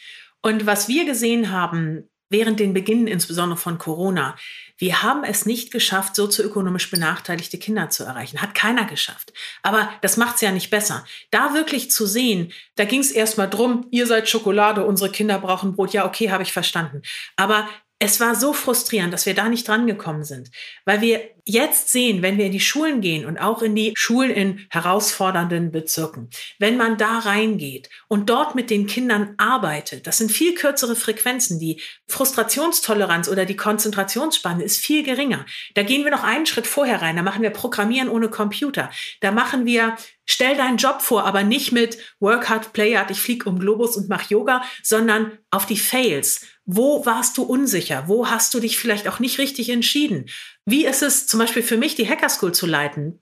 Und was wir gesehen haben, während den Beginn insbesondere von Corona. Wir haben es nicht geschafft, sozioökonomisch benachteiligte Kinder zu erreichen. Hat keiner geschafft. Aber das macht es ja nicht besser. Da wirklich zu sehen, da ging es erstmal drum, ihr seid Schokolade, unsere Kinder brauchen Brot. Ja, okay, habe ich verstanden. Aber es war so frustrierend, dass wir da nicht drangekommen sind, weil wir jetzt sehen, wenn wir in die Schulen gehen und auch in die Schulen in herausfordernden Bezirken, wenn man da reingeht und dort mit den Kindern arbeitet, das sind viel kürzere Frequenzen. Die Frustrationstoleranz oder die Konzentrationsspanne ist viel geringer. Da gehen wir noch einen Schritt vorher rein. Da machen wir Programmieren ohne Computer. Da machen wir Stell deinen Job vor, aber nicht mit Work hard, play hard, ich fliege um Globus und mach Yoga, sondern auf die Fails. Wo warst du unsicher? Wo hast du dich vielleicht auch nicht richtig entschieden? Wie ist es zum Beispiel für mich, die Hacker School zu leiten?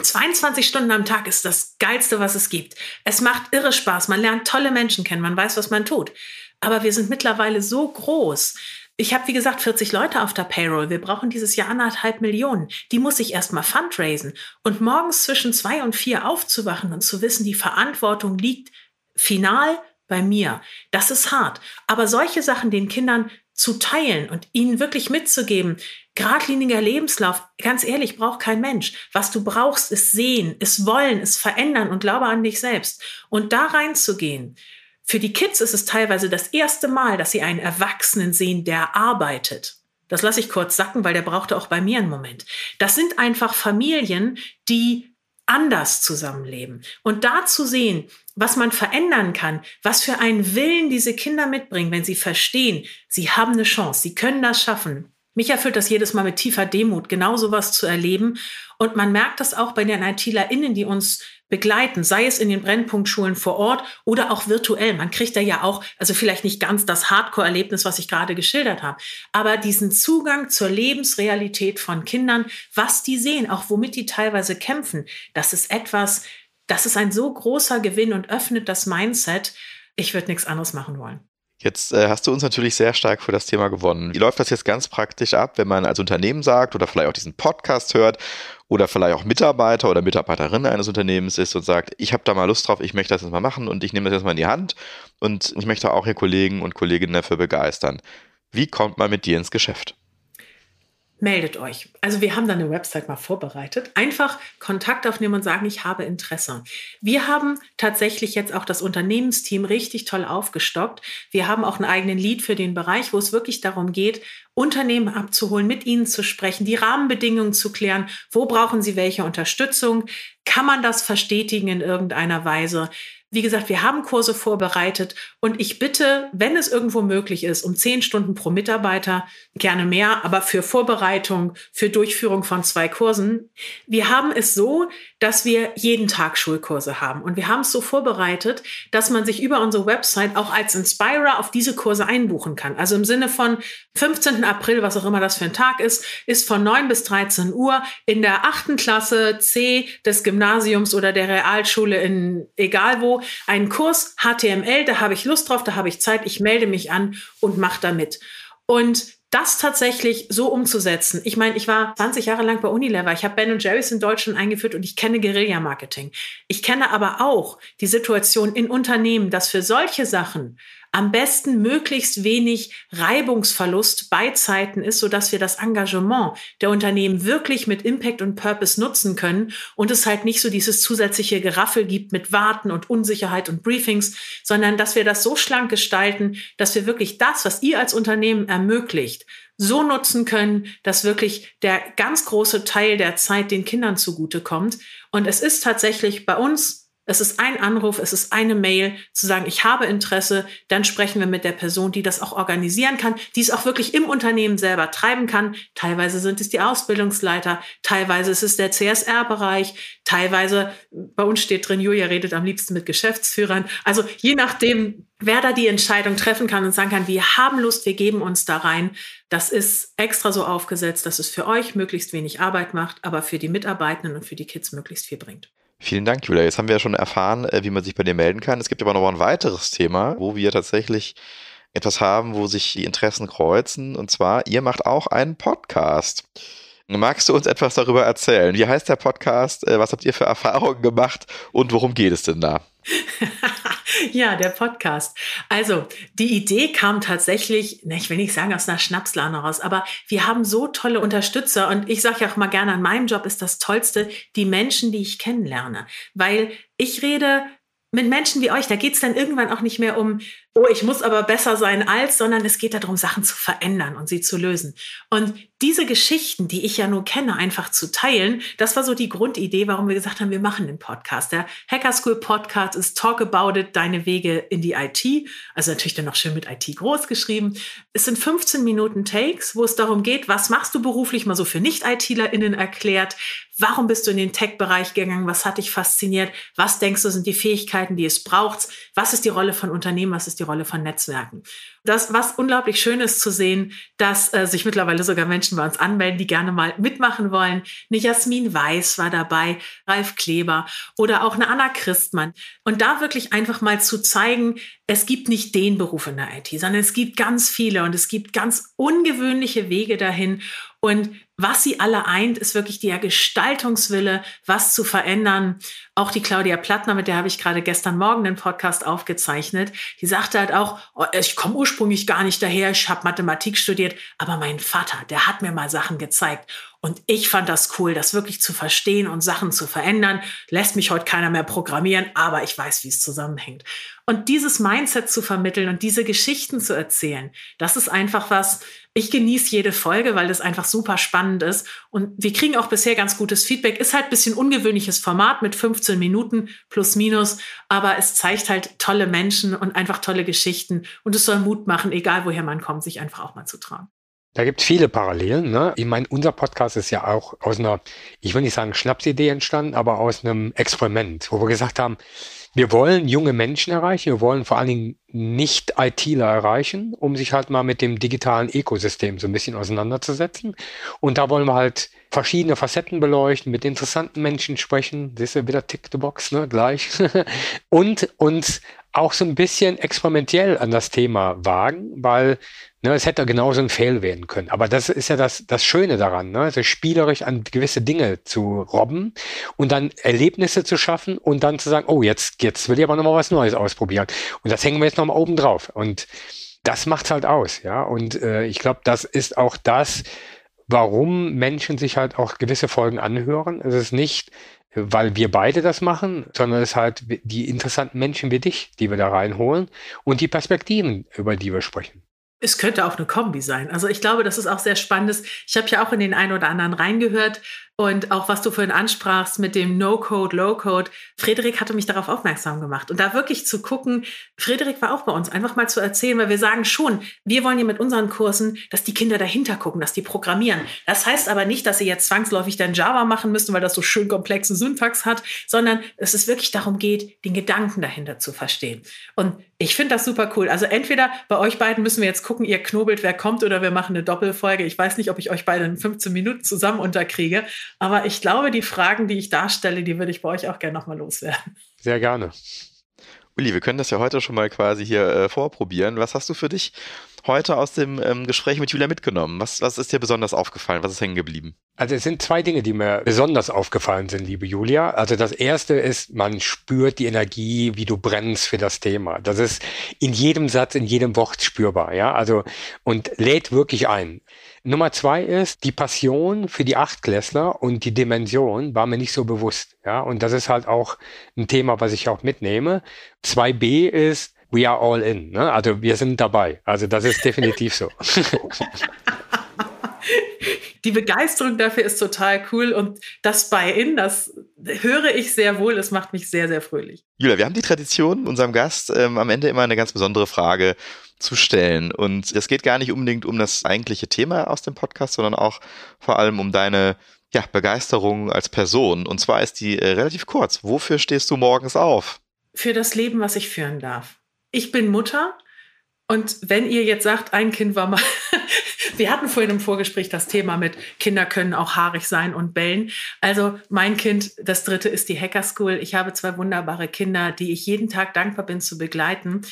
22 Stunden am Tag ist das Geilste, was es gibt. Es macht irre Spaß. Man lernt tolle Menschen kennen. Man weiß, was man tut. Aber wir sind mittlerweile so groß. Ich habe, wie gesagt, 40 Leute auf der Payroll. Wir brauchen dieses Jahr anderthalb Millionen. Die muss ich erstmal fundraisen. Und morgens zwischen zwei und vier aufzuwachen und zu wissen, die Verantwortung liegt final bei mir. Das ist hart. Aber solche Sachen den Kindern zu teilen und ihnen wirklich mitzugeben, geradliniger Lebenslauf, ganz ehrlich, braucht kein Mensch. Was du brauchst, ist sehen, ist wollen, ist verändern und glaube an dich selbst. Und da reinzugehen. Für die Kids ist es teilweise das erste Mal, dass sie einen Erwachsenen sehen, der arbeitet. Das lasse ich kurz sacken, weil der brauchte auch bei mir einen Moment. Das sind einfach Familien, die anders zusammenleben. Und da zu sehen, was man verändern kann, was für einen Willen diese Kinder mitbringen, wenn sie verstehen, sie haben eine Chance, sie können das schaffen. Mich erfüllt das jedes Mal mit tiefer Demut, genau sowas zu erleben. Und man merkt das auch bei den ITlerInnen, die uns begleiten, sei es in den Brennpunktschulen vor Ort oder auch virtuell. Man kriegt da ja auch, also vielleicht nicht ganz das Hardcore-Erlebnis, was ich gerade geschildert habe, aber diesen Zugang zur Lebensrealität von Kindern, was die sehen, auch womit die teilweise kämpfen, das ist etwas, das ist ein so großer Gewinn und öffnet das Mindset. Ich würde nichts anderes machen wollen. Jetzt äh, hast du uns natürlich sehr stark für das Thema gewonnen. Wie läuft das jetzt ganz praktisch ab, wenn man als Unternehmen sagt oder vielleicht auch diesen Podcast hört oder vielleicht auch Mitarbeiter oder Mitarbeiterin eines Unternehmens ist und sagt, ich habe da mal Lust drauf, ich möchte das jetzt mal machen und ich nehme das jetzt mal in die Hand und ich möchte auch hier Kollegen und Kolleginnen dafür begeistern. Wie kommt man mit dir ins Geschäft? Meldet euch. Also wir haben da eine Website mal vorbereitet. Einfach Kontakt aufnehmen und sagen, ich habe Interesse. Wir haben tatsächlich jetzt auch das Unternehmensteam richtig toll aufgestockt. Wir haben auch einen eigenen Lead für den Bereich, wo es wirklich darum geht, Unternehmen abzuholen, mit ihnen zu sprechen, die Rahmenbedingungen zu klären. Wo brauchen sie welche Unterstützung? Kann man das verstetigen in irgendeiner Weise? Wie gesagt, wir haben Kurse vorbereitet und ich bitte, wenn es irgendwo möglich ist, um zehn Stunden pro Mitarbeiter, gerne mehr, aber für Vorbereitung, für Durchführung von zwei Kursen. Wir haben es so, dass wir jeden Tag Schulkurse haben und wir haben es so vorbereitet, dass man sich über unsere Website auch als Inspirer auf diese Kurse einbuchen kann. Also im Sinne von 15. April, was auch immer das für ein Tag ist, ist von 9 bis 13 Uhr in der achten Klasse C des Gymnasiums oder der Realschule in egal wo einen Kurs HTML, da habe ich Lust drauf, da habe ich Zeit, ich melde mich an und mache da mit. Und das tatsächlich so umzusetzen. Ich meine, ich war 20 Jahre lang bei Unilever. Ich habe Ben Jerry's in Deutschland eingeführt und ich kenne Guerilla-Marketing. Ich kenne aber auch die Situation in Unternehmen, dass für solche Sachen am besten möglichst wenig Reibungsverlust bei Zeiten ist, so dass wir das Engagement der Unternehmen wirklich mit Impact und Purpose nutzen können und es halt nicht so dieses zusätzliche Geraffel gibt mit Warten und Unsicherheit und Briefings, sondern dass wir das so schlank gestalten, dass wir wirklich das, was ihr als Unternehmen ermöglicht, so nutzen können, dass wirklich der ganz große Teil der Zeit den Kindern zugutekommt. Und es ist tatsächlich bei uns es ist ein Anruf, es ist eine Mail, zu sagen, ich habe Interesse, dann sprechen wir mit der Person, die das auch organisieren kann, die es auch wirklich im Unternehmen selber treiben kann. Teilweise sind es die Ausbildungsleiter, teilweise ist es der CSR-Bereich, teilweise, bei uns steht drin, Julia redet am liebsten mit Geschäftsführern. Also je nachdem, wer da die Entscheidung treffen kann und sagen kann, wir haben Lust, wir geben uns da rein. Das ist extra so aufgesetzt, dass es für euch möglichst wenig Arbeit macht, aber für die Mitarbeitenden und für die Kids möglichst viel bringt. Vielen Dank, Julia. Jetzt haben wir ja schon erfahren, äh, wie man sich bei dir melden kann. Es gibt aber noch ein weiteres Thema, wo wir tatsächlich etwas haben, wo sich die Interessen kreuzen. Und zwar, ihr macht auch einen Podcast. Magst du uns etwas darüber erzählen? Wie heißt der Podcast? Äh, was habt ihr für Erfahrungen gemacht und worum geht es denn da? ja, der Podcast. Also, die Idee kam tatsächlich, ne, ich will nicht sagen aus einer Schnapslane raus, aber wir haben so tolle Unterstützer und ich sage ja auch mal gerne, an meinem Job ist das Tollste, die Menschen, die ich kennenlerne. Weil ich rede mit Menschen wie euch, da geht es dann irgendwann auch nicht mehr um, oh, ich muss aber besser sein als, sondern es geht darum, Sachen zu verändern und sie zu lösen. Und diese Geschichten, die ich ja nur kenne, einfach zu teilen, das war so die Grundidee, warum wir gesagt haben, wir machen den Podcast. Der Hacker School Podcast ist Talk About It, deine Wege in die IT. Also natürlich dann noch schön mit IT groß geschrieben. Es sind 15 Minuten Takes, wo es darum geht, was machst du beruflich, mal so für Nicht-ITlerInnen erklärt. Warum bist du in den Tech-Bereich gegangen? Was hat dich fasziniert? Was denkst du sind die Fähigkeiten, die es braucht? Was ist die Rolle von Unternehmen? Was ist die Rolle von Netzwerken? Das, was unglaublich schön ist zu sehen, dass äh, sich mittlerweile sogar Menschen bei uns anmelden, die gerne mal mitmachen wollen. Eine Jasmin Weiß war dabei, Ralf Kleber oder auch eine Anna Christmann. Und da wirklich einfach mal zu zeigen, es gibt nicht den Beruf in der IT, sondern es gibt ganz viele und es gibt ganz ungewöhnliche Wege dahin. Und was sie alle eint, ist wirklich der Gestaltungswille, was zu verändern. Auch die Claudia Plattner, mit der habe ich gerade gestern Morgen den Podcast aufgezeichnet, die sagte halt auch, oh, ich komme ursprünglich gar nicht daher, ich habe Mathematik studiert, aber mein Vater, der hat mir mal Sachen gezeigt. Und ich fand das cool, das wirklich zu verstehen und Sachen zu verändern. Lässt mich heute keiner mehr programmieren, aber ich weiß, wie es zusammenhängt. Und dieses Mindset zu vermitteln und diese Geschichten zu erzählen, das ist einfach was, ich genieße jede Folge, weil das einfach super spannend ist. Und wir kriegen auch bisher ganz gutes Feedback. Ist halt ein bisschen ungewöhnliches Format mit 15 Minuten plus minus, aber es zeigt halt tolle Menschen und einfach tolle Geschichten. Und es soll Mut machen, egal woher man kommt, sich einfach auch mal zu trauen. Da gibt es viele Parallelen. Ne? Ich meine, unser Podcast ist ja auch aus einer, ich will nicht sagen Schnapsidee entstanden, aber aus einem Experiment, wo wir gesagt haben, wir wollen junge Menschen erreichen, wir wollen vor allen Dingen nicht ITler erreichen, um sich halt mal mit dem digitalen Ökosystem so ein bisschen auseinanderzusetzen. Und da wollen wir halt verschiedene Facetten beleuchten, mit interessanten Menschen sprechen. Das ist ja wieder Tick the Box, ne, gleich. und uns auch so ein bisschen experimentell an das Thema wagen, weil Ne, es hätte genauso ein Fail werden können. Aber das ist ja das, das Schöne daran, ne? also spielerisch an gewisse Dinge zu robben und dann Erlebnisse zu schaffen und dann zu sagen, oh, jetzt, jetzt will ich aber nochmal was Neues ausprobieren. Und das hängen wir jetzt nochmal oben drauf. Und das macht's halt aus, ja. Und äh, ich glaube, das ist auch das, warum Menschen sich halt auch gewisse Folgen anhören. Es ist nicht, weil wir beide das machen, sondern es halt die interessanten Menschen wie dich, die wir da reinholen und die Perspektiven, über die wir sprechen. Es könnte auch eine Kombi sein. Also ich glaube, das ist auch sehr spannendes. Ich habe ja auch in den einen oder anderen reingehört und auch was du vorhin ansprachst mit dem No-Code, Low-Code. Frederik hatte mich darauf aufmerksam gemacht. Und da wirklich zu gucken, Frederik war auch bei uns, einfach mal zu erzählen, weil wir sagen schon, wir wollen ja mit unseren Kursen, dass die Kinder dahinter gucken, dass die programmieren. Das heißt aber nicht, dass sie jetzt zwangsläufig dann Java machen müssen, weil das so schön komplexe Syntax hat, sondern dass es wirklich darum geht, den Gedanken dahinter zu verstehen. Und ich finde das super cool. Also entweder bei euch beiden müssen wir jetzt gucken, ihr knobelt, wer kommt, oder wir machen eine Doppelfolge. Ich weiß nicht, ob ich euch beide in 15 Minuten zusammen unterkriege. Aber ich glaube, die Fragen, die ich darstelle, die würde ich bei euch auch gerne nochmal loswerden. Sehr gerne. Uli, wir können das ja heute schon mal quasi hier äh, vorprobieren. Was hast du für dich heute aus dem ähm, Gespräch mit Julia mitgenommen? Was, was ist dir besonders aufgefallen? Was ist hängen geblieben? Also es sind zwei Dinge, die mir besonders aufgefallen sind, liebe Julia. Also das erste ist, man spürt die Energie, wie du brennst für das Thema. Das ist in jedem Satz, in jedem Wort spürbar, ja. Also und lädt wirklich ein. Nummer zwei ist, die Passion für die Achtklässler und die Dimension war mir nicht so bewusst. Ja, und das ist halt auch ein Thema, was ich auch mitnehme. 2b ist, we are all in. Ne? Also wir sind dabei. Also das ist definitiv so. Die Begeisterung dafür ist total cool und das Buy-in, das höre ich sehr wohl. Es macht mich sehr, sehr fröhlich. Julia, wir haben die Tradition, unserem Gast ähm, am Ende immer eine ganz besondere Frage zu stellen. Und es geht gar nicht unbedingt um das eigentliche Thema aus dem Podcast, sondern auch vor allem um deine ja, Begeisterung als Person. Und zwar ist die äh, relativ kurz. Wofür stehst du morgens auf? Für das Leben, was ich führen darf ich bin Mutter und wenn ihr jetzt sagt, ein Kind war mal, wir hatten vorhin im Vorgespräch das Thema mit Kinder können auch haarig sein und bellen. Also mein Kind, das dritte ist die Hacker School. Ich habe zwei wunderbare Kinder, die ich jeden Tag dankbar bin zu begleiten.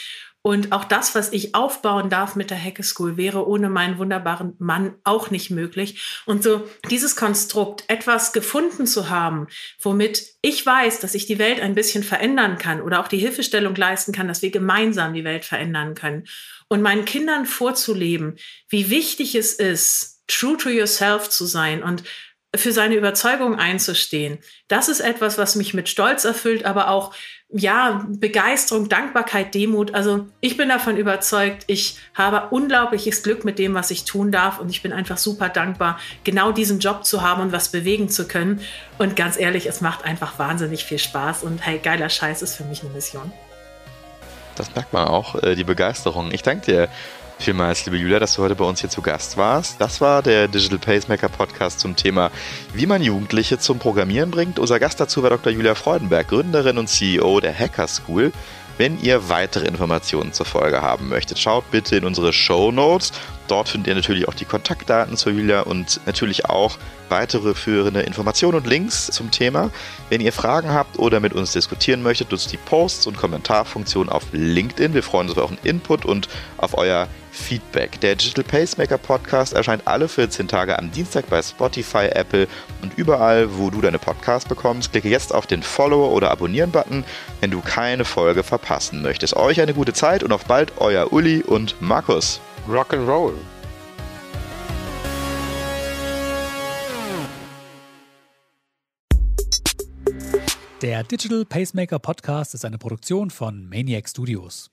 Und auch das, was ich aufbauen darf mit der Hacke School, wäre ohne meinen wunderbaren Mann auch nicht möglich. Und so dieses Konstrukt, etwas gefunden zu haben, womit ich weiß, dass ich die Welt ein bisschen verändern kann oder auch die Hilfestellung leisten kann, dass wir gemeinsam die Welt verändern können. Und meinen Kindern vorzuleben, wie wichtig es ist, true to yourself zu sein und für seine Überzeugung einzustehen. Das ist etwas, was mich mit Stolz erfüllt, aber auch ja, Begeisterung, Dankbarkeit, Demut. Also ich bin davon überzeugt, ich habe unglaubliches Glück mit dem, was ich tun darf und ich bin einfach super dankbar, genau diesen Job zu haben und was bewegen zu können. Und ganz ehrlich, es macht einfach wahnsinnig viel Spaß und hey, geiler Scheiß ist für mich eine Mission. Das merkt man auch, äh, die Begeisterung. Ich danke dir vielmals, liebe Julia, dass du heute bei uns hier zu Gast warst. Das war der Digital Pacemaker Podcast zum Thema, wie man Jugendliche zum Programmieren bringt. Unser Gast dazu war Dr. Julia Freudenberg, Gründerin und CEO der Hacker School. Wenn ihr weitere Informationen zur Folge haben möchtet, schaut bitte in unsere Show Notes. Dort findet ihr natürlich auch die Kontaktdaten zu Julia und natürlich auch weitere führende Informationen und Links zum Thema. Wenn ihr Fragen habt oder mit uns diskutieren möchtet, nutzt die Posts und Kommentarfunktion auf LinkedIn. Wir freuen uns auf euren Input und auf euer Feedback. Der Digital Pacemaker Podcast erscheint alle 14 Tage am Dienstag bei Spotify, Apple und überall, wo du deine Podcasts bekommst. Klicke jetzt auf den Follow- oder Abonnieren-Button, wenn du keine Folge verpassen möchtest. Euch eine gute Zeit und auf bald, euer Uli und Markus. Rock'n'Roll. Der Digital Pacemaker Podcast ist eine Produktion von Maniac Studios.